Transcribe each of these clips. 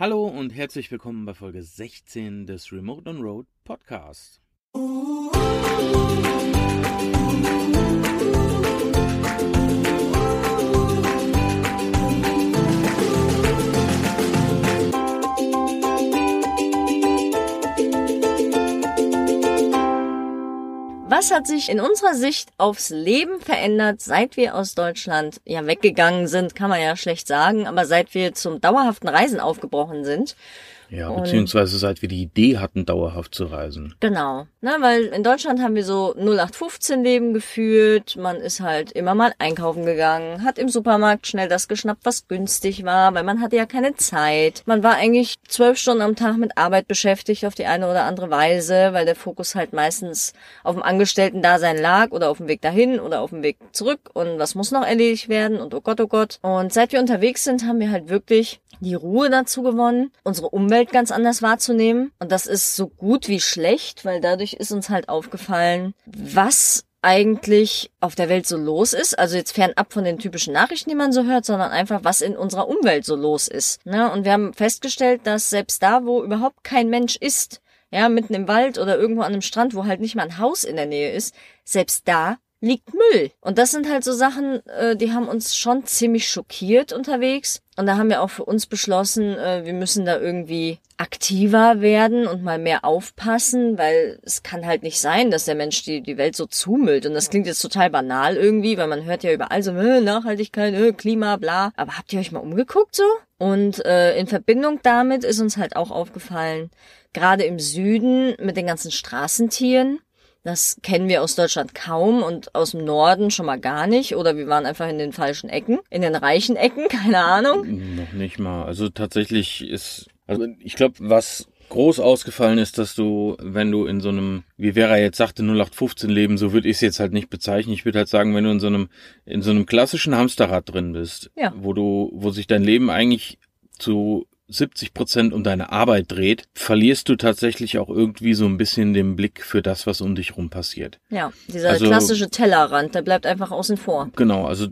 Hallo und herzlich willkommen bei Folge 16 des Remote on Road Podcast. Was hat sich in unserer Sicht aufs Leben verändert, seit wir aus Deutschland ja weggegangen sind, kann man ja schlecht sagen, aber seit wir zum dauerhaften Reisen aufgebrochen sind? Ja, beziehungsweise seit wir die Idee hatten, dauerhaft zu reisen. Genau, ne, weil in Deutschland haben wir so 0815 Leben geführt. Man ist halt immer mal einkaufen gegangen, hat im Supermarkt schnell das geschnappt, was günstig war, weil man hatte ja keine Zeit. Man war eigentlich zwölf Stunden am Tag mit Arbeit beschäftigt auf die eine oder andere Weise, weil der Fokus halt meistens auf dem Angestellten-Dasein lag oder auf dem Weg dahin oder auf dem Weg zurück und was muss noch erledigt werden und oh Gott, oh Gott. Und seit wir unterwegs sind, haben wir halt wirklich die Ruhe dazu gewonnen, unsere Umwelt ganz anders wahrzunehmen. Und das ist so gut wie schlecht, weil dadurch ist uns halt aufgefallen, was eigentlich auf der Welt so los ist. Also jetzt fernab von den typischen Nachrichten, die man so hört, sondern einfach, was in unserer Umwelt so los ist. Ne? Und wir haben festgestellt, dass selbst da, wo überhaupt kein Mensch ist, ja, mitten im Wald oder irgendwo an einem Strand, wo halt nicht mal ein Haus in der Nähe ist, selbst da liegt Müll. Und das sind halt so Sachen, äh, die haben uns schon ziemlich schockiert unterwegs. Und da haben wir auch für uns beschlossen, äh, wir müssen da irgendwie aktiver werden und mal mehr aufpassen, weil es kann halt nicht sein, dass der Mensch die, die Welt so zumüllt. Und das klingt jetzt total banal irgendwie, weil man hört ja überall so, äh, Nachhaltigkeit, äh, Klima, bla. Aber habt ihr euch mal umgeguckt so? Und äh, in Verbindung damit ist uns halt auch aufgefallen, gerade im Süden mit den ganzen Straßentieren, das kennen wir aus Deutschland kaum und aus dem Norden schon mal gar nicht. Oder wir waren einfach in den falschen Ecken, in den reichen Ecken, keine Ahnung. Noch nicht mal. Also tatsächlich ist, also ich glaube, was groß ausgefallen ist, dass du, wenn du in so einem, wie Vera jetzt sagte, 0815 Leben, so würde ich es jetzt halt nicht bezeichnen. Ich würde halt sagen, wenn du in so einem, in so einem klassischen Hamsterrad drin bist, Ja. wo du, wo sich dein Leben eigentlich zu 70 Prozent um deine Arbeit dreht, verlierst du tatsächlich auch irgendwie so ein bisschen den Blick für das, was um dich rum passiert. Ja, dieser Also- klassische Tellerrand, der bleibt einfach außen vor. Genau, also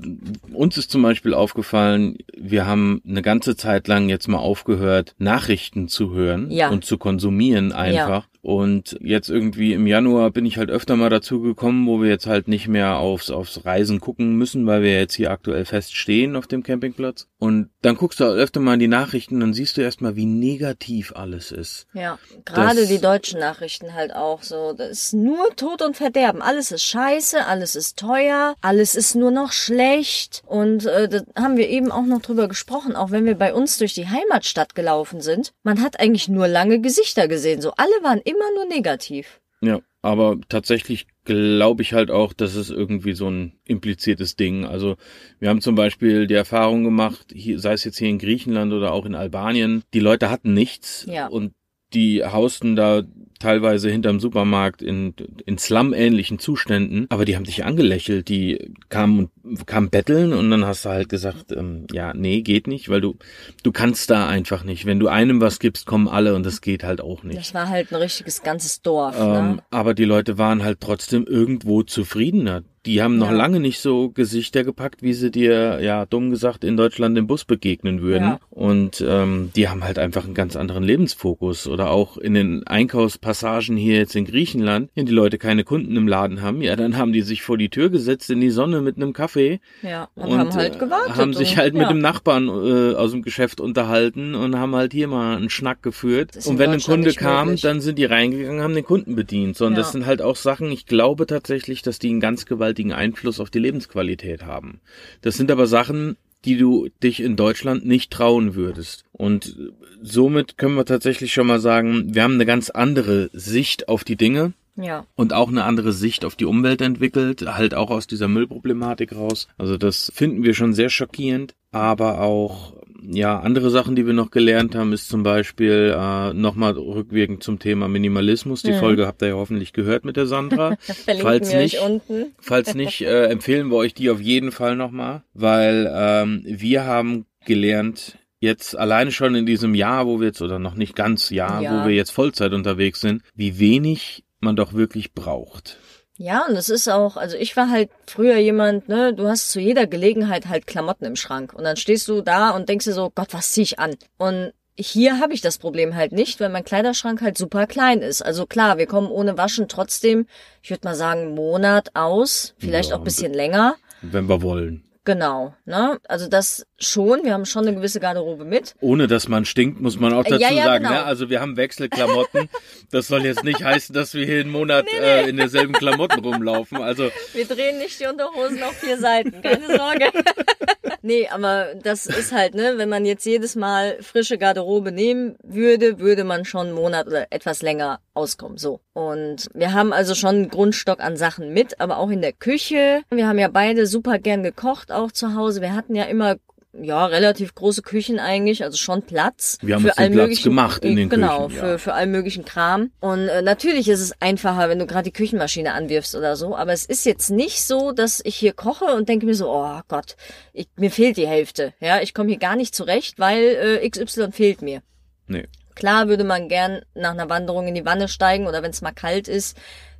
uns ist zum Beispiel aufgefallen, wir haben eine ganze Zeit lang jetzt mal aufgehört, Nachrichten zu hören Ja. und zu konsumieren einfach. Und jetzt irgendwie im Januar bin ich halt öfter mal dazu gekommen, wo wir jetzt halt nicht mehr aufs, aufs Reisen gucken müssen, weil wir jetzt hier aktuell fest stehen auf dem Campingplatz. Und dann guckst du halt öfter mal in die Nachrichten, dann siehst du erstmal, wie negativ alles ist. Ja, gerade Das- die deutschen Nachrichten halt auch so. Das ist nur Tod und Verderben. Alles ist scheiße, alles ist teuer, alles ist nur noch schlecht. Und äh, da haben wir eben auch noch drüber gesprochen, auch wenn wir bei uns durch die Heimatstadt gelaufen sind. Man hat eigentlich nur lange Gesichter gesehen. So alle waren immer nur negativ. Ja, aber tatsächlich glaube ich halt auch, dass es irgendwie so ein impliziertes Ding. Also wir haben zum Beispiel die Erfahrung gemacht, hier, sei es jetzt hier in Griechenland oder auch in Albanien, die Leute hatten nichts Ja. und die hausten da teilweise hinterm Supermarkt in, in Slum-ähnlichen Zuständen, aber die haben dich angelächelt, die kamen und kamen betteln und dann hast du halt gesagt, ähm, ja, nee, geht nicht, weil du, du kannst da einfach nicht. Wenn du einem was gibst, kommen alle und das geht halt auch nicht. Das war halt ein richtiges ganzes Dorf. Ähm, ne? aber die Leute waren halt trotzdem irgendwo zufriedener. Die haben noch Ja. lange nicht so Gesichter gepackt, wie sie dir, ja, dumm gesagt, in Deutschland im Bus begegnen würden. Ja. Und ähm, die haben halt einfach einen ganz anderen Lebensfokus. Oder auch in den Einkaufspassagen hier jetzt in Griechenland, wenn die Leute keine Kunden im Laden haben, ja, dann haben die sich vor die Tür gesetzt in die Sonne mit einem Kaffee Ja, und, haben halt äh, gewartet. haben sich und, halt mit ja. dem Nachbarn äh, aus dem Geschäft unterhalten und haben halt hier mal einen Schnack geführt. Und wenn ein Kunde kam, dann sind die reingegangen, haben den Kunden bedient. So, und das sind halt auch Sachen, ich glaube tatsächlich, dass die einen ganz gewaltigen Einfluss auf die Lebensqualität haben. Das sind aber Sachen, die du dich in Deutschland nicht trauen würdest. Und somit können wir tatsächlich schon mal sagen, wir haben eine ganz andere Sicht auf die Dinge Ja, und auch eine andere Sicht auf die Umwelt entwickelt, halt auch aus dieser Müllproblematik raus. Also das finden wir schon sehr schockierend, aber auch ja andere Sachen, die wir noch gelernt haben, ist zum Beispiel äh, nochmal rückwirkend zum Thema Minimalismus. Die Mhm. Folge habt ihr ja hoffentlich gehört mit der Sandra. Falls nicht. Falls nicht, äh, empfehlen wir euch die auf jeden Fall nochmal, weil ähm, wir haben gelernt, jetzt alleine schon in diesem Jahr, wo wir jetzt, oder noch nicht ganz Jahr, Ja. wo wir jetzt Vollzeit unterwegs sind, wie wenig man doch wirklich braucht. Ja, und es ist auch, also ich war halt früher jemand, ne, du hast zu jeder Gelegenheit halt Klamotten im Schrank und dann stehst du da und denkst dir so, Gott, was zieh ich an? Und hier habe ich das Problem halt nicht, weil mein Kleiderschrank halt super klein ist. Also klar, wir kommen ohne Waschen trotzdem, ich würde mal sagen, Monat aus, vielleicht Ja, auch ein bisschen länger. Wenn wir wollen. Genau, ne? Also das schon, wir haben schon eine gewisse Garderobe mit. Ohne dass man stinkt, muss man auch Äh, dazu ja, ja, sagen. genau. Ne? Also wir haben Wechselklamotten. Das soll jetzt nicht heißen, dass wir hier einen Monat Äh, in derselben Klamotten rumlaufen. Also Wir drehen nicht die Unterhosen auf vier Seiten, keine Sorge. nee, aber das ist halt, ne, wenn man jetzt jedes Mal frische Garderobe nehmen würde, würde man schon einen Monat oder etwas länger auskommen, so. Und wir haben also schon einen Grundstock an Sachen mit, aber auch in der Küche. Wir haben ja beide super gern gekocht, auch zu Hause. Wir hatten ja immer ja, relativ große Küchen eigentlich, also schon Platz. Wir haben für uns allen Platz gemacht in den Genau, Küchen, für, ja. für allen möglichen Kram. Und äh, natürlich ist es einfacher, wenn du gerade die Küchenmaschine anwirfst oder so. Aber es ist jetzt nicht so, dass ich hier koche und denke mir so, oh Gott, ich, mir fehlt die Hälfte. Ja, ich komme hier gar nicht zurecht, weil äh, XY fehlt mir. nee. Klar würde man gern nach einer Wanderung in die Wanne steigen oder wenn es mal kalt ist.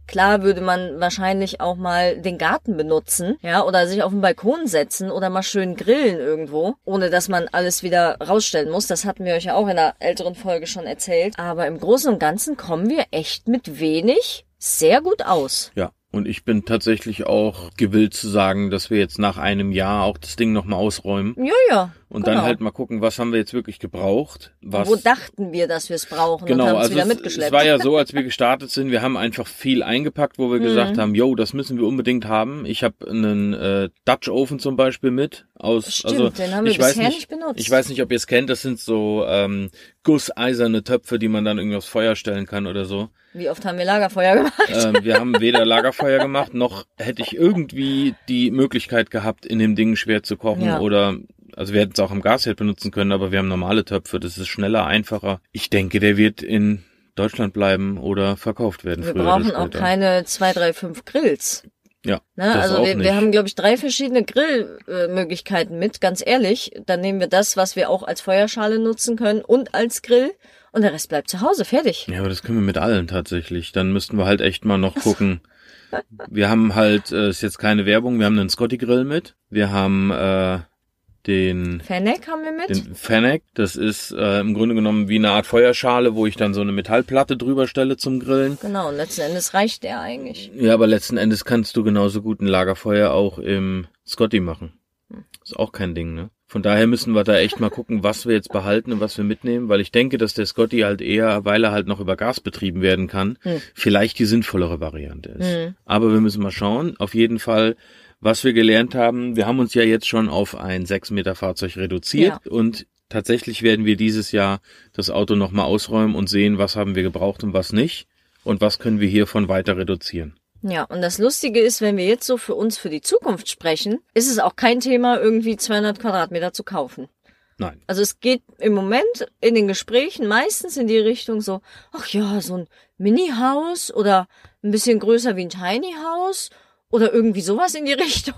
Klar würde man wahrscheinlich auch mal den Garten benutzen, ja, oder sich auf den Balkon setzen oder mal schön grillen irgendwo, ohne dass man alles wieder rausstellen muss. Das hatten wir euch ja auch in einer älteren Folge schon erzählt. Aber im Großen und Ganzen kommen wir echt mit wenig sehr gut aus. Ja. Und ich bin tatsächlich auch gewillt zu sagen, dass wir jetzt nach einem Jahr auch das Ding nochmal ausräumen Ja, ja. Und genau. dann halt mal gucken, was haben wir jetzt wirklich gebraucht. Was Wo dachten wir, dass wir es brauchen und Genau, haben es also wieder es, mitgeschleppt. es war ja so, als wir gestartet sind, wir haben einfach viel eingepackt, wo wir gesagt Mhm. haben, yo, das müssen wir unbedingt haben. Ich habe einen äh, Dutch Oven zum Beispiel mit aus, Stimmt, also den haben wir ich weiß bisher nicht, nicht benutzt. Ich weiß nicht, ob ihr es kennt. Das sind so ähm, gusseiserne Töpfe, die man dann irgendwie aufs Feuer stellen kann oder so. Wie oft haben wir Lagerfeuer gemacht? Ähm, wir haben weder Lagerfeuer gemacht, noch hätte ich irgendwie die Möglichkeit gehabt, in dem Ding schwer zu kochen Ja. oder also wir hätten es auch am Gasherd benutzen können, aber wir haben normale Töpfe, das ist schneller, einfacher. Ich denke, der wird in Deutschland bleiben oder verkauft werden Wir brauchen auch keine zwei, drei, fünf Grills. ja, Ne? das Also auch wir, wir haben, glaube ich, drei verschiedene Grillmöglichkeiten mit, ganz ehrlich. Dann nehmen wir das, was wir auch als Feuerschale nutzen können und als Grill und der Rest bleibt zu Hause, fertig. Ja, aber das können wir mit allen tatsächlich. Dann müssten wir halt echt mal noch gucken. Wir haben halt, äh, ist jetzt keine Werbung, wir haben einen Scotty Grill mit. Wir haben äh, den Fennec haben wir mit. den Fennec. Das ist äh, im Grunde genommen wie eine Art Feuerschale, wo ich dann so eine Metallplatte drüber stelle zum Grillen. Genau, und letzten Endes reicht der eigentlich. Ja, aber letzten Endes kannst du genauso gut ein Lagerfeuer auch im Scotty machen. Ist auch kein Ding, ne? Von daher müssen wir da echt mal gucken, was wir jetzt behalten und was wir mitnehmen, weil ich denke, dass der Scotty halt eher, weil er halt noch über Gas betrieben werden kann, Hm. vielleicht die sinnvollere Variante ist. Hm. Aber wir müssen mal schauen. Auf jeden Fall, was wir gelernt haben, wir haben uns ja jetzt schon auf ein 6 Meter Fahrzeug reduziert und tatsächlich werden wir dieses Jahr das Auto nochmal ausräumen und sehen, was haben wir gebraucht und was nicht und was können wir hiervon weiter reduzieren. Ja, und das Lustige ist, wenn wir jetzt so für uns für die Zukunft sprechen, ist es auch kein Thema, irgendwie 200 Quadratmeter zu kaufen. Nein. Also es geht im Moment in den Gesprächen meistens in die Richtung so, ach ja, so ein Mini-Haus oder ein bisschen größer wie ein Tiny House oder irgendwie sowas in die Richtung.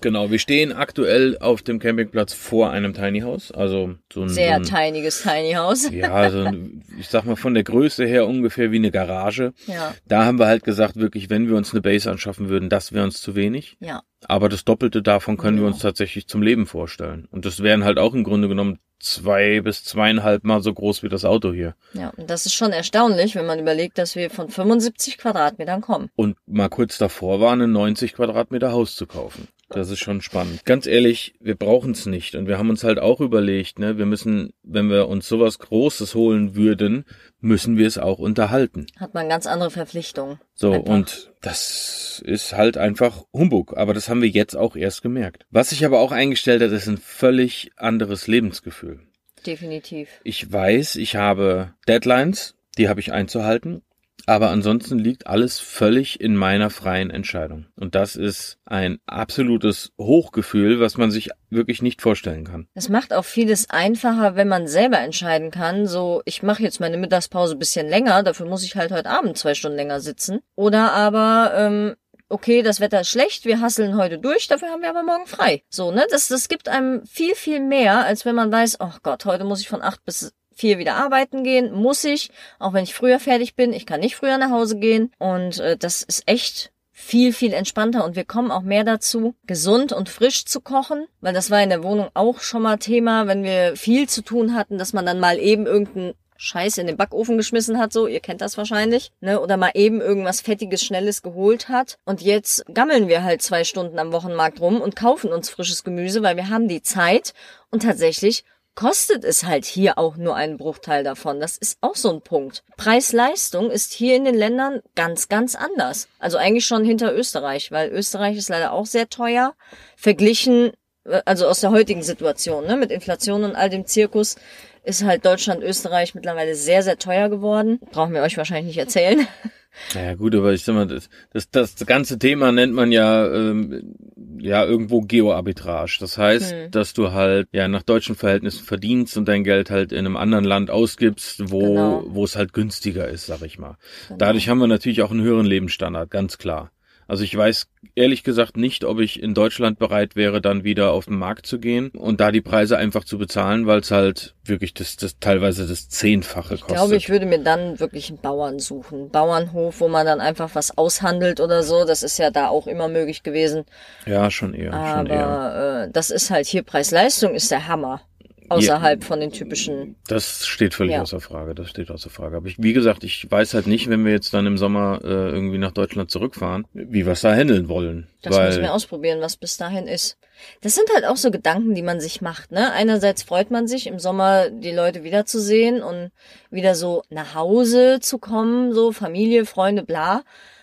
Genau, wir stehen aktuell auf dem Campingplatz vor einem Tiny House, also so ein, Sehr so tiniges Tiny House. ein ja, so ein, ich sag mal von der Größe her ungefähr wie eine Garage. Ja, Da haben wir halt gesagt, wirklich, wenn wir uns eine Base anschaffen würden, das wäre uns zu wenig. ja. Aber das Doppelte davon können wir Ja. uns tatsächlich zum Leben vorstellen. Und das wären halt auch im Grunde genommen zwei bis zweieinhalb Mal so groß wie das Auto hier. Ja, und das ist schon erstaunlich, wenn man überlegt, dass wir von 75 Quadratmetern kommen. Und mal kurz davor war, ein 90 Quadratmeter Haus zu kaufen. Das ist schon spannend. Ganz ehrlich, wir brauchen es nicht. Und wir haben uns halt auch überlegt, ne, wir müssen, wenn wir uns sowas Großes holen würden, müssen wir es auch unterhalten. Hat man ganz andere Verpflichtungen. So, Einfach. und das ist halt einfach Humbug. Aber das haben wir jetzt auch erst gemerkt. Was sich aber auch eingestellt hat, ist ein völlig anderes Lebensgefühl. Definitiv. Ich weiß, ich habe Deadlines, die habe ich einzuhalten. Aber ansonsten liegt alles völlig in meiner freien Entscheidung. Und das ist ein absolutes Hochgefühl, was man sich wirklich nicht vorstellen kann. Es macht auch vieles einfacher, wenn man selber entscheiden kann. So, ich mache jetzt meine Mittagspause bisschen länger, dafür muss ich halt heute Abend zwei Stunden länger sitzen. Oder aber, ähm, okay, das Wetter ist schlecht, wir hasseln heute durch, dafür haben wir aber morgen frei. So, ne? Das, das gibt einem viel, viel mehr, als wenn man weiß, oh Gott, heute muss ich von acht bis vier wieder arbeiten gehen, muss ich, auch wenn ich früher fertig bin, ich kann nicht früher nach Hause gehen. Und äh, das ist echt viel, viel entspannter und wir kommen auch mehr dazu, gesund und frisch zu kochen, weil das war in der Wohnung auch schon mal Thema, wenn wir viel zu tun hatten, dass man dann mal eben irgendeinen Scheiß in den Backofen geschmissen hat, so, ihr kennt das wahrscheinlich, ne, oder mal eben irgendwas Fettiges, Schnelles geholt hat. Und jetzt gammeln wir halt zwei Stunden am Wochenmarkt rum und kaufen uns frisches Gemüse, weil wir haben die Zeit und tatsächlich kostet es halt hier auch nur einen Bruchteil davon. Das ist auch so ein Punkt. Preis-Leistung ist hier in den Ländern ganz, ganz anders. Also eigentlich schon hinter Österreich, weil Österreich ist leider auch sehr teuer. Verglichen, äh, also aus der heutigen Situation, ne, mit Inflation und all dem Zirkus, ist halt Deutschland, Österreich mittlerweile sehr, sehr teuer geworden. Brauchen wir euch wahrscheinlich nicht erzählen. Ja gut, aber ich sag mal, das, das, das ganze Thema nennt man ja ähm, ja irgendwo Geoarbitrage. Das heißt, hm. dass du halt ja nach deutschen Verhältnissen verdienst und dein Geld halt in einem anderen Land ausgibst, wo genau. wo es halt günstiger ist, sag ich mal. Genau. Dadurch haben wir natürlich auch einen höheren Lebensstandard, ganz klar. Also ich weiß ehrlich gesagt nicht, ob ich in Deutschland bereit wäre, dann wieder auf den Markt zu gehen und da die Preise einfach zu bezahlen, weil es halt wirklich das, das teilweise das Zehnfache kostet. Ich glaube, ich würde mir dann wirklich einen Bauern suchen. Einen Bauernhof, wo man dann einfach was aushandelt oder so. Das ist ja da auch immer möglich gewesen. Ja, schon eher. Aber schon eher. Äh, das ist halt hier Preis-Leistung ist der Hammer. Außerhalb ja, von den typischen. Das steht völlig ja. außer Frage. Das steht außer Frage. Aber ich, wie gesagt, ich weiß halt nicht, wenn wir jetzt dann im Sommer äh, irgendwie nach Deutschland zurückfahren, wie wir es da handeln wollen. Das weil, müssen wir ausprobieren, was bis dahin ist. Das sind halt auch so Gedanken, die man sich macht. Ne? Einerseits freut man sich, im Sommer die Leute wiederzusehen und wieder so nach Hause zu kommen, so Familie, Freunde, bla.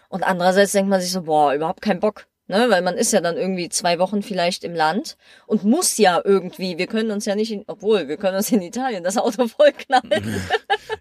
Und andererseits denkt man sich so, boah, überhaupt kein Bock ne? Weil man ist ja dann irgendwie zwei Wochen vielleicht im Land und muss ja irgendwie, wir können uns ja nicht, in, obwohl, wir können uns in Italien das Auto vollknallen.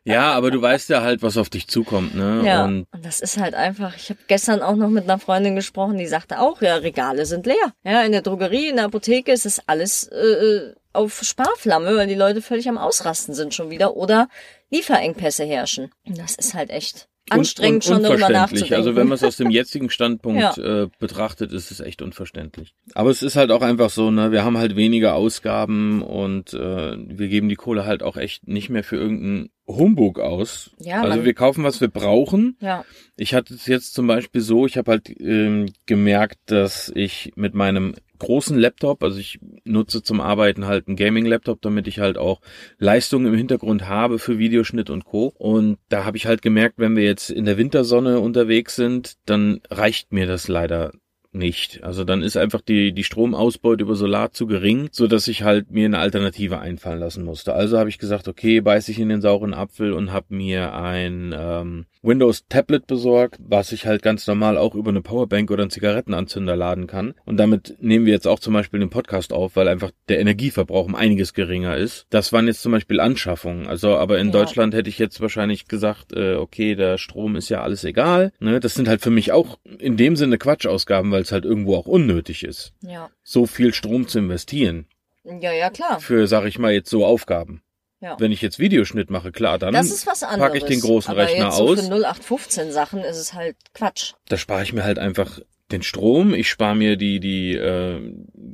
ja, aber du weißt ja halt, was auf dich zukommt, ne? Ja, und, und das ist halt einfach, ich habe gestern auch noch mit einer Freundin gesprochen, die sagte auch, ja, Regale sind leer. Ja, in der Drogerie, in der Apotheke ist das alles äh, auf Sparflamme, weil die Leute völlig am Ausrasten sind schon wieder oder Lieferengpässe herrschen. Das ist halt echt anstrengend un, un, schon darüber nachzudenken. Also wenn man es aus dem jetzigen Standpunkt ja. äh, betrachtet, ist es echt unverständlich. Aber es ist halt auch einfach so, ne, wir haben halt weniger Ausgaben und äh, wir geben die Kohle halt auch echt nicht mehr für irgendeinen Humbug aus. Ja, also wir kaufen, was wir brauchen. Ja. Ich hatte es jetzt zum Beispiel so, ich habe halt ähm, gemerkt, dass ich mit meinem großen Laptop, also ich nutze zum Arbeiten halt einen Gaming-Laptop, damit ich halt auch Leistung im Hintergrund habe für Videoschnitt und Co. Und da habe ich halt gemerkt, wenn wir jetzt in der Wintersonne unterwegs sind, dann reicht mir das leider nicht. Also dann ist einfach die, die Stromausbeute über Solar zu gering, so dass ich halt mir eine Alternative einfallen lassen musste. Also habe ich gesagt, okay, beiß ich in den sauren Apfel und habe mir ein ähm, Windows Tablet besorgt, was ich halt ganz normal auch über eine Powerbank oder einen Zigarettenanzünder laden kann. Und damit nehmen wir jetzt auch zum Beispiel den Podcast auf, weil einfach der Energieverbrauch um einiges geringer ist. Das waren jetzt zum Beispiel Anschaffungen. Also, aber in ja. Deutschland hätte ich jetzt wahrscheinlich gesagt, äh, okay, der Strom ist ja alles egal. Ne? Das sind halt für mich auch in dem Sinne Quatschausgaben, weil weil es halt irgendwo auch unnötig ist. Ja. So viel Strom zu investieren. Ja, ja, klar. Für, sag ich mal, jetzt so Aufgaben. Ja. Wenn ich jetzt Videoschnitt mache, klar, dann packe ich den großen Aber Rechner jetzt aus. So für 0815 Sachen ist es halt Quatsch. Da spare ich mir halt einfach den Strom, ich spare mir die die äh,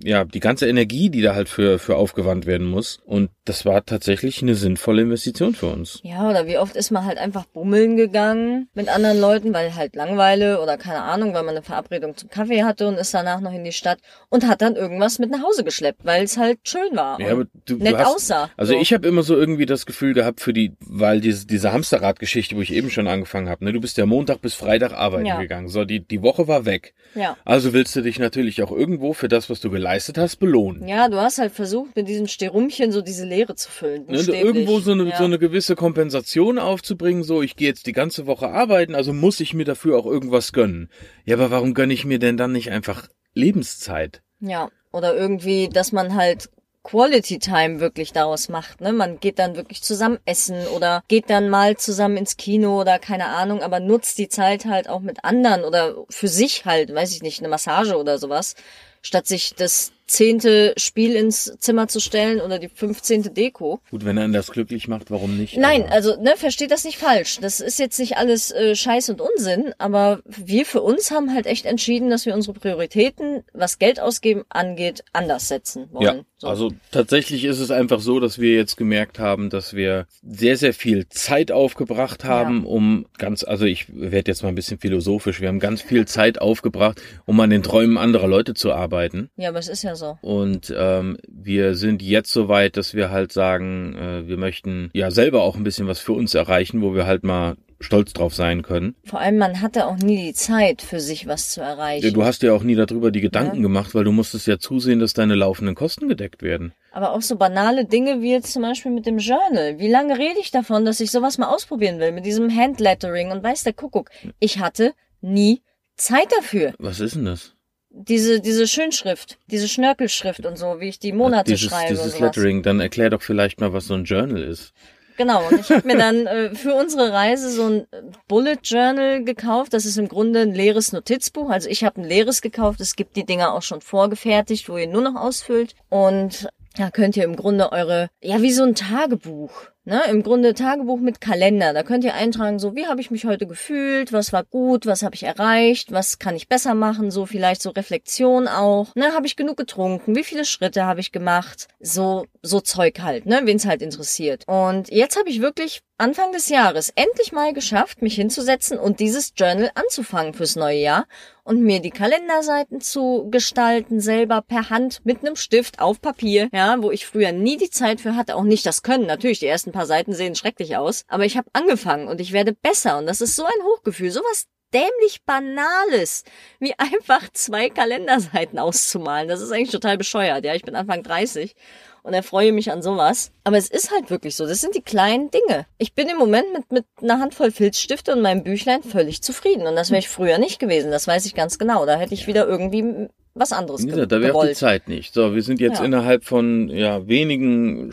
ja die ganze Energie, die da halt für für aufgewandt werden muss und das war tatsächlich eine sinnvolle Investition für uns. Ja, oder wie oft ist man halt einfach bummeln gegangen mit anderen Leuten, weil halt Langweile oder keine Ahnung, weil man eine Verabredung zum Kaffee hatte und ist danach noch in die Stadt und hat dann irgendwas mit nach Hause geschleppt, weil es halt schön war ja, aber du, nett du hast, aussah. Also so. ich habe immer so irgendwie das Gefühl gehabt für die weil diese diese Hamsterrad-Geschichte, wo ich eben schon angefangen habe, ne, du bist ja Montag bis Freitag arbeiten ja. gegangen. So die die Woche war weg. Ja. Also willst du dich natürlich auch irgendwo für das, was du geleistet hast, belohnen. Ja, du hast halt versucht, mit diesem Sterumchen so diese Leere zu füllen. Ne, irgendwo so eine, ja. so eine gewisse Kompensation aufzubringen, so ich gehe jetzt die ganze Woche arbeiten, also muss ich mir dafür auch irgendwas gönnen. Ja, aber warum gönne ich mir denn dann nicht einfach Lebenszeit? Ja, oder irgendwie, dass man halt Quality Time wirklich daraus macht. Ne? Man geht dann wirklich zusammen essen oder geht dann mal zusammen ins Kino oder keine Ahnung, aber nutzt die Zeit halt auch mit anderen oder für sich halt, weiß ich nicht, eine Massage oder sowas, statt sich das zehnte Spiel ins Zimmer zu stellen oder die fünfzehnte Deko. Gut, wenn er das glücklich macht, warum nicht? Nein, Aber also ne, versteht das nicht falsch. Das ist jetzt nicht alles äh, Scheiß und Unsinn, aber wir für uns haben halt echt entschieden, dass wir unsere Prioritäten, was Geld ausgeben angeht, anders setzen wollen. Ja, So. also tatsächlich ist es einfach so, dass wir jetzt gemerkt haben, dass wir sehr, sehr viel Zeit aufgebracht haben, um ganz, also ich werde jetzt mal ein bisschen philosophisch, wir haben ganz viel Zeit aufgebracht, um an den Träumen anderer Leute zu arbeiten. ja, aber es ist ja so. Und ähm, wir sind jetzt so weit, dass wir halt sagen, äh, wir möchten ja selber auch ein bisschen was für uns erreichen, wo wir halt mal stolz drauf sein können. Vor allem, man hatte auch nie die Zeit, für sich was zu erreichen. Ja, Du hast ja auch nie darüber die Gedanken gemacht, weil du musstest ja zusehen, dass deine laufenden Kosten gedeckt werden. Aber auch so banale Dinge wie jetzt zum Beispiel mit dem Journal. Wie lange rede ich davon, dass ich sowas mal ausprobieren will mit diesem Handlettering und weiß der Kuckuck. Ich hatte nie Zeit dafür. Was ist denn das? Diese, diese Schönschrift, diese Schnörkelschrift und so, wie ich die Monate dieses, schreibe dieses. Lettering, dann erklär doch vielleicht mal, was so ein Journal ist. Genau, und ich habe mir dann äh, für unsere Reise so ein Bullet Journal gekauft. Das ist im Grunde ein leeres Notizbuch. Also ich habe ein leeres gekauft. Es gibt die Dinger auch schon vorgefertigt, wo ihr nur noch ausfüllt. Und da könnt ihr im Grunde eure, ja, wie so ein Tagebuch. Ne, im Grunde Tagebuch mit Kalender. Da könnt ihr eintragen, so wie habe ich mich heute gefühlt, was war gut, was habe ich erreicht, was kann ich besser machen, so vielleicht so Reflexion auch. Ne, habe ich genug getrunken, wie viele Schritte habe ich gemacht, so so Zeug halt, ne, wen's halt interessiert. Und jetzt habe ich wirklich Anfang des Jahres endlich mal geschafft, mich hinzusetzen und dieses Journal anzufangen fürs neue Jahr und mir die Kalenderseiten zu gestalten, selber per Hand mit einem Stift auf Papier, ja, wo ich früher nie die Zeit für hatte, auch nicht das Können. Natürlich, die ersten paar Seiten sehen schrecklich aus, aber ich habe angefangen und ich werde besser und das ist so ein Hochgefühl, sowas dämlich Banales, wie einfach zwei Kalenderseiten auszumalen. Das ist eigentlich total bescheuert, ja. Ich bin Anfang 30 und erfreue mich an sowas. Aber es ist halt wirklich so. Das sind die kleinen Dinge. Ich bin im Moment mit, mit einer Handvoll Filzstifte und meinem Büchlein völlig zufrieden. Und das wäre ich früher nicht gewesen. Das weiß ich ganz genau. Da hätte ich wieder irgendwie was anderes ge gesagt, da wäre auch die. Zeit nicht. So, wir sind jetzt Ja. innerhalb von ja wenigen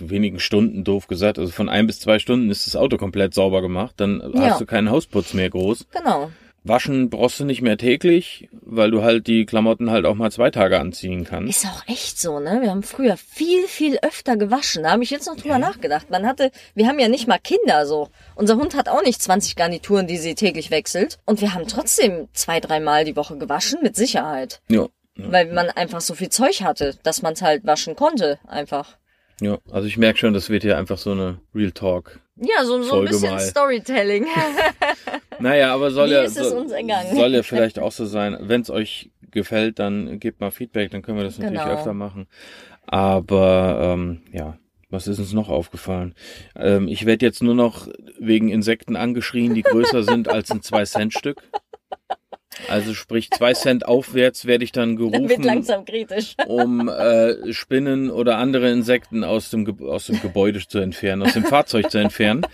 wenigen Stunden doof gesagt, also von ein bis zwei Stunden ist das Auto komplett sauber gemacht. Dann Ja. hast du keinen Hausputz mehr groß. Genau. Waschen brauchst du nicht mehr täglich, weil du halt die Klamotten halt auch mal zwei Tage anziehen kannst. Ist auch echt so, ne? Wir haben früher viel, viel öfter gewaschen. Da habe ich jetzt noch drüber nachgedacht. Man hatte, wir haben ja nicht mal Kinder so. Unser Hund hat auch nicht 20 Garnituren, die sie täglich wechselt. Und wir haben trotzdem zwei, dreimal die Woche gewaschen, mit Sicherheit. Ja. Weil man einfach so viel Zeug hatte, dass man es halt waschen konnte, einfach. Ja, also ich merke schon, das wird hier einfach so eine Real Talk. Ja, so, so ein bisschen mal. Storytelling. Naja, aber soll Wie ja ergangen? soll ja vielleicht auch so sein. Wenn es euch gefällt, dann gebt mal Feedback, dann können wir das natürlich Genau. öfter machen. Aber ähm, ja, was ist uns noch aufgefallen? Ähm, ich werde jetzt nur noch wegen Insekten angeschrien, die größer sind als ein 2-Cent-Stück. Also sprich, zwei Cent aufwärts werde ich dann Dann wird gerufen, langsam kritisch. um äh, Spinnen oder andere Insekten aus dem, Ge aus dem Gebäude zu entfernen, aus dem Fahrzeug zu entfernen.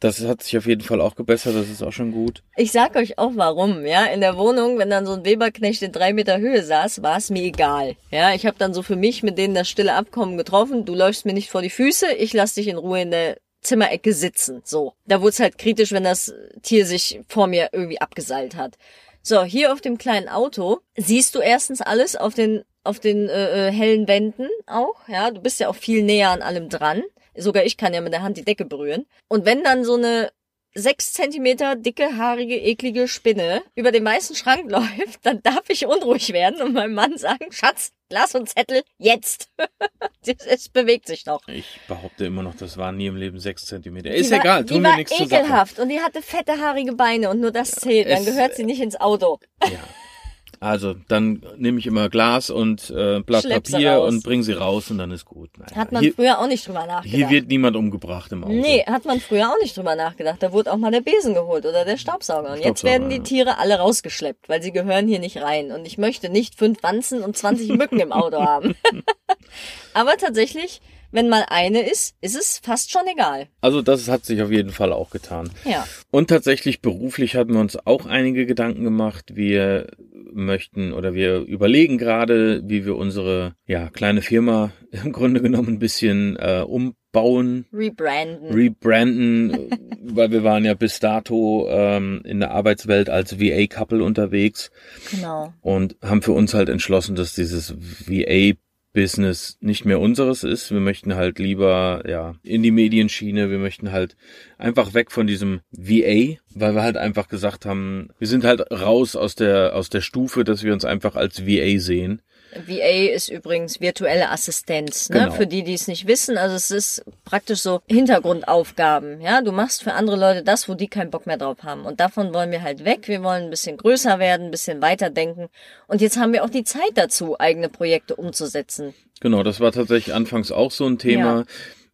Das hat sich auf jeden Fall auch gebessert, das ist auch schon gut. Ich sag euch auch warum, ja. In der Wohnung, wenn dann so ein Weberknecht in drei Meter Höhe saß, war es mir egal. Ja, ich habe dann so für mich mit denen das stille Abkommen getroffen. Du läufst mir nicht vor die Füße, ich lass dich in Ruhe in der Zimmerecke sitzen. So. Da wurde es halt kritisch, wenn das Tier sich vor mir irgendwie abgeseilt hat. So, hier auf dem kleinen Auto siehst du erstens alles auf den auf den äh, äh, hellen Wänden auch, ja, du bist ja auch viel näher an allem dran. Sogar ich kann ja mit der Hand die Decke berühren. Und wenn dann so eine sechs Zentimeter dicke, haarige, eklige Spinne über den weißen Schrank läuft, dann darf ich unruhig werden und meinem Mann sagen, Schatz, Glas und Zettel, jetzt. es bewegt sich doch. Ich behaupte immer noch, das waren nie im Leben sechs Zentimeter. Die Ist war, egal, die tun war wir nichts zur Sache. ekelhaft und die hatte fette, haarige Beine und nur das zählt. Dann es- gehört sie nicht ins Auto. Ja. Also, dann nehme ich immer Glas und äh, Blatt Schlepp Papier und bring sie raus und dann ist gut. Naja, Hat man hier, früher auch nicht drüber nachgedacht. hier wird niemand umgebracht im Auto. Nee, hat man früher auch nicht drüber nachgedacht. Da wurde auch mal der Besen geholt oder der Staubsauger. Und jetzt Staubsauger, werden die. Tiere alle rausgeschleppt, weil sie gehören hier nicht rein. Und ich möchte nicht fünf Wanzen und 20 Mücken im Auto haben. Aber tatsächlich, wenn mal eine ist, ist es fast schon egal. Also das hat sich auf jeden Fall auch getan. Ja. Und tatsächlich beruflich hatten wir uns auch einige Gedanken gemacht. Wir möchten oder wir überlegen gerade, wie wir unsere ja, kleine Firma im Grunde genommen ein bisschen äh, bauen, Rebranden. rebranden, weil wir waren ja bis dato ähm, in der Arbeitswelt als VA-Couple unterwegs genau. und haben für uns halt entschlossen, dass dieses VA-Business nicht mehr unseres ist. Wir möchten halt lieber ja in die Medienschiene. Wir möchten halt einfach weg von diesem VA, weil wir halt einfach gesagt haben, wir sind halt raus aus der aus der Stufe, dass wir uns einfach als VA sehen. VA ist übrigens virtuelle Assistenz, ne? Genau. für die, die es nicht wissen. Also es ist praktisch so Hintergrundaufgaben. Ja, du machst für andere Leute das, wo die keinen Bock mehr drauf haben. Und davon wollen wir halt weg. Wir wollen ein bisschen größer werden, ein bisschen weiterdenken. Und jetzt haben wir auch die Zeit dazu, eigene Projekte umzusetzen. Genau, das war tatsächlich anfangs auch so ein Thema. Ja.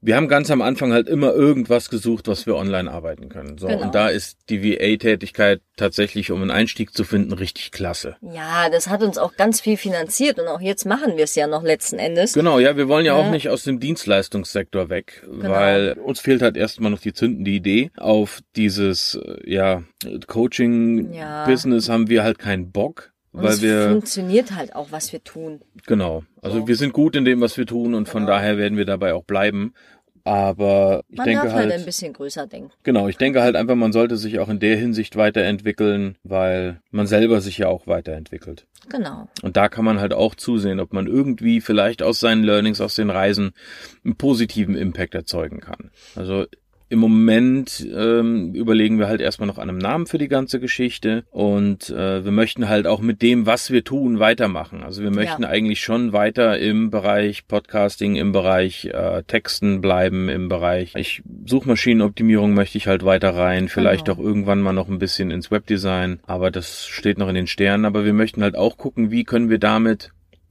Wir haben ganz am Anfang halt immer irgendwas gesucht, was wir online arbeiten können. So, Genau. und da ist die VA-Tätigkeit tatsächlich, um einen Einstieg zu finden, richtig klasse. Ja, das hat uns auch ganz viel finanziert und auch jetzt machen wir es ja noch letzten Endes. Genau, ja, wir wollen ja, auch Ja. nicht aus dem Dienstleistungssektor weg, Genau. weil uns fehlt halt erstmal noch die zündende Idee. Auf dieses, äh, ja, Coaching-Business haben wir halt keinen Bock, Und weil es wir, funktioniert halt auch, was wir tun. genau, also So. wir sind gut in dem, was wir tun und von Genau. daher werden wir dabei auch bleiben. Aber ich Man denke darf halt halt, ein bisschen größer denken. genau, ich denke halt einfach, man sollte sich auch in der Hinsicht weiterentwickeln, weil man selber sich ja auch weiterentwickelt. Genau. Und da kann man halt auch zusehen, ob man irgendwie vielleicht aus seinen Learnings, aus den Reisen einen positiven Impact erzeugen kann. Also im Moment ähm, überlegen wir halt erstmal noch an einem Namen für die ganze Geschichte und äh, wir möchten halt auch mit dem, was wir tun, weitermachen. Also wir möchten Ja. eigentlich schon weiter im Bereich Podcasting, im Bereich äh, Texten bleiben, im Bereich ich, Suchmaschinenoptimierung möchte ich halt weiter rein, vielleicht Genau. auch irgendwann mal noch ein bisschen ins Webdesign, aber das steht noch in den Sternen. Aber wir möchten halt auch gucken, wie können wir damit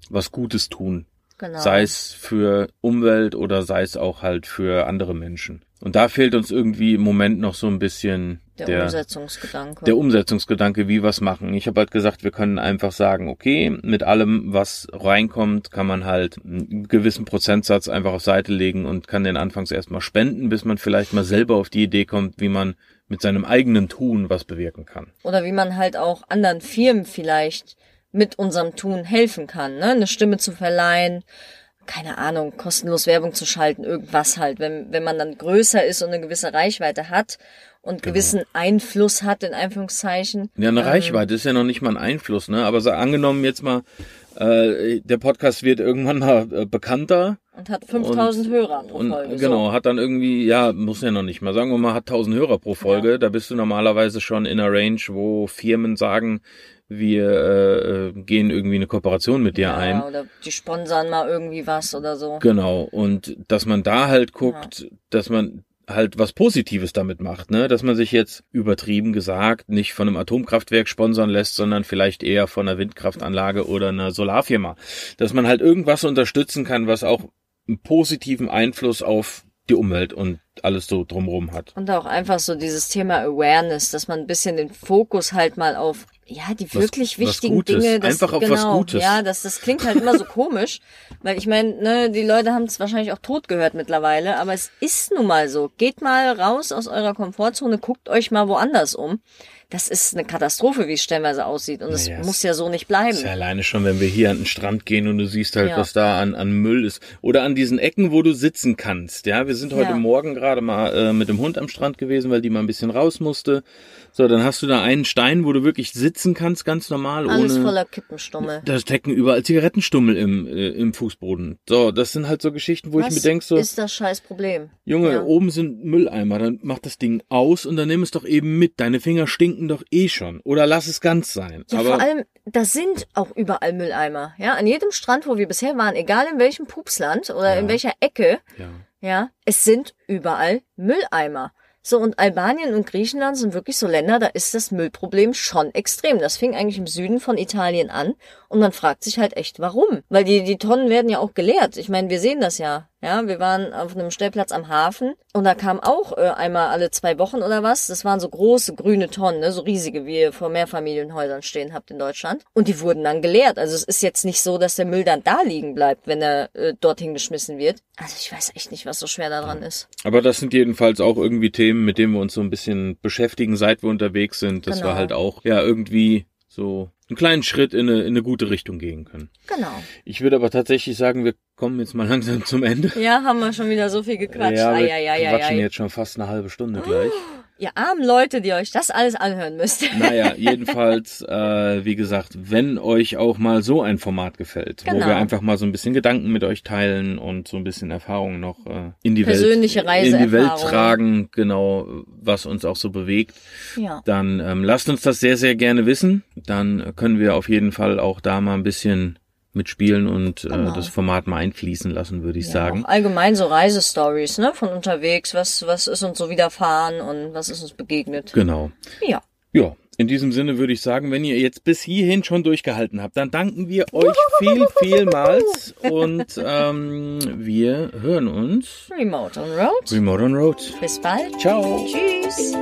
was Gutes tun. Genau. Sei es für Umwelt oder sei es auch halt für andere Menschen. Und da fehlt uns irgendwie im Moment noch so ein bisschen der, der, Umsetzungsgedanke. der Umsetzungsgedanke, wie was machen. Ich habe halt gesagt, wir können einfach sagen, okay, mit allem, was reinkommt, kann man halt einen gewissen Prozentsatz einfach auf Seite legen und kann den anfangs erstmal spenden, bis man vielleicht mal selber auf die Idee kommt, wie man mit seinem eigenen Tun was bewirken kann. Oder wie man halt auch anderen Firmen vielleicht mit unserem Tun helfen kann, ne? Eine Stimme zu verleihen, keine Ahnung, kostenlos Werbung zu schalten, irgendwas halt. Wenn, wenn man dann größer ist und eine gewisse Reichweite hat und Genau. gewissen Einfluss hat, in Anführungszeichen. Ja, eine ähm, Reichweite ist ja noch nicht mal ein Einfluss, ne? Aber so angenommen jetzt mal, äh, der Podcast wird irgendwann mal äh, bekannter Und hat 5000 Hörer pro und Folge. genau, hat dann irgendwie, ja, muss ja noch nicht mal, sagen wir mal, hat 1000 Hörer pro Folge, da bist du normalerweise schon in einer Range, wo Firmen sagen, wir äh, gehen irgendwie eine Kooperation mit So. dir Ja, ein. oder die sponsern mal irgendwie was oder so. Genau, und dass man da halt guckt, dass man halt was Positives damit macht, ne? Dass man sich jetzt übertrieben gesagt nicht von einem Atomkraftwerk sponsern lässt, sondern vielleicht eher von einer Windkraftanlage oder einer Solarfirma. Dass man halt irgendwas unterstützen kann, was auch einen positiven Einfluss auf die Umwelt und alles so drumherum hat. Und auch einfach so dieses Thema Awareness, dass man ein bisschen den Fokus halt mal auf, ja, die Was- wirklich was wichtigen Gutes. Dinge. Das, Einfach auf genau, was Gutes. Ja, das, das klingt halt immer so komisch, weil ich meine, ne, die Leute haben es wahrscheinlich auch tot gehört mittlerweile, aber es ist nun mal so. Geht mal raus aus eurer Komfortzone, guckt euch mal woanders um. Das ist eine Katastrophe, wie es stellenweise aussieht. Und es es muss ja so nicht bleiben. ist ja alleine schon, wenn wir hier an den Strand gehen und du siehst halt, Ja. was da an, an Müll ist. Oder an diesen Ecken, wo du sitzen kannst. Ja, wir sind heute Ja. Morgen gerade mal äh, mit dem Hund am Strand gewesen, weil die mal ein bisschen raus musste. So, dann hast du da einen Stein, wo du wirklich sitzen kannst, ganz normal, Alles ohne. voller Kippenstummel. Da stecken überall Zigarettenstummel im, äh, im Fußboden. So, das sind halt so Geschichten, wo ich Was mir denk so, ist das scheiß Problem? Junge, Ja. oben sind Mülleimer, dann mach das Ding aus und dann nimm es doch eben mit. Deine Finger stinken doch eh schon. Oder lass es ganz sein. Ja, Aber vor allem, da sind auch überall Mülleimer. Ja, an jedem Strand, wo wir bisher waren, egal in welchem Pupsland oder in welcher Ecke, ja. ja, es sind überall Mülleimer. So, und Albanien und Griechenland sind wirklich so Länder, da ist das Müllproblem schon extrem. Das fing eigentlich im Süden von Italien an und man fragt sich halt echt, warum? Weil die, die Tonnen werden ja auch geleert. Ich meine, wir sehen das ja. Ja, wir waren auf einem Stellplatz am Hafen und da kam auch äh, einmal alle zwei Wochen oder was. Das waren so große grüne Tonnen, ne, so riesige, wie ihr vor Mehrfamilienhäusern stehen habt in Deutschland. Und die wurden dann geleert. Also es ist jetzt nicht so, dass der Müll dann da liegen bleibt, wenn er äh, dorthin geschmissen wird. Also ich weiß echt nicht, was so schwer daran ist. Aber das sind jedenfalls auch irgendwie Themen, mit denen wir uns so ein bisschen beschäftigen, seit wir unterwegs sind, dass Genau. wir halt auch ja irgendwie so einen kleinen Schritt in eine, in eine gute Richtung gehen können. Genau. Ich würde aber tatsächlich sagen, wir kommen jetzt mal langsam zum Ende. Ja, haben wir schon wieder so viel gequatscht. ja, wir ai, ai, ai, quatschen ai. jetzt schon fast eine halbe Stunde gleich. Ihr armen Leute, die euch das alles anhören müsst. Naja, jedenfalls, äh, wie gesagt, wenn euch auch mal so ein Format gefällt, wo Genau. wir einfach mal so ein bisschen Gedanken mit euch teilen und so ein bisschen Erfahrungen noch äh, in die Persönliche Welt, in die Welt tragen, genau, was uns auch so bewegt, Ja. dann ähm, lasst uns das sehr, sehr gerne wissen. Dann können wir auf jeden Fall auch da mal ein bisschen mitspielen und Genau. äh, das Format mal einfließen lassen, würde ich Ja, sagen. Allgemein so Reisestories, ne, von unterwegs. Was, was ist uns so widerfahren und was ist uns begegnet? Genau. Ja. Ja, in diesem Sinne würde ich sagen, wenn ihr jetzt bis hierhin schon durchgehalten habt, dann danken wir euch viel, vielmals und ähm, wir hören uns Remote on Road. Remote on Road. Bis bald. Ciao. Tschüss.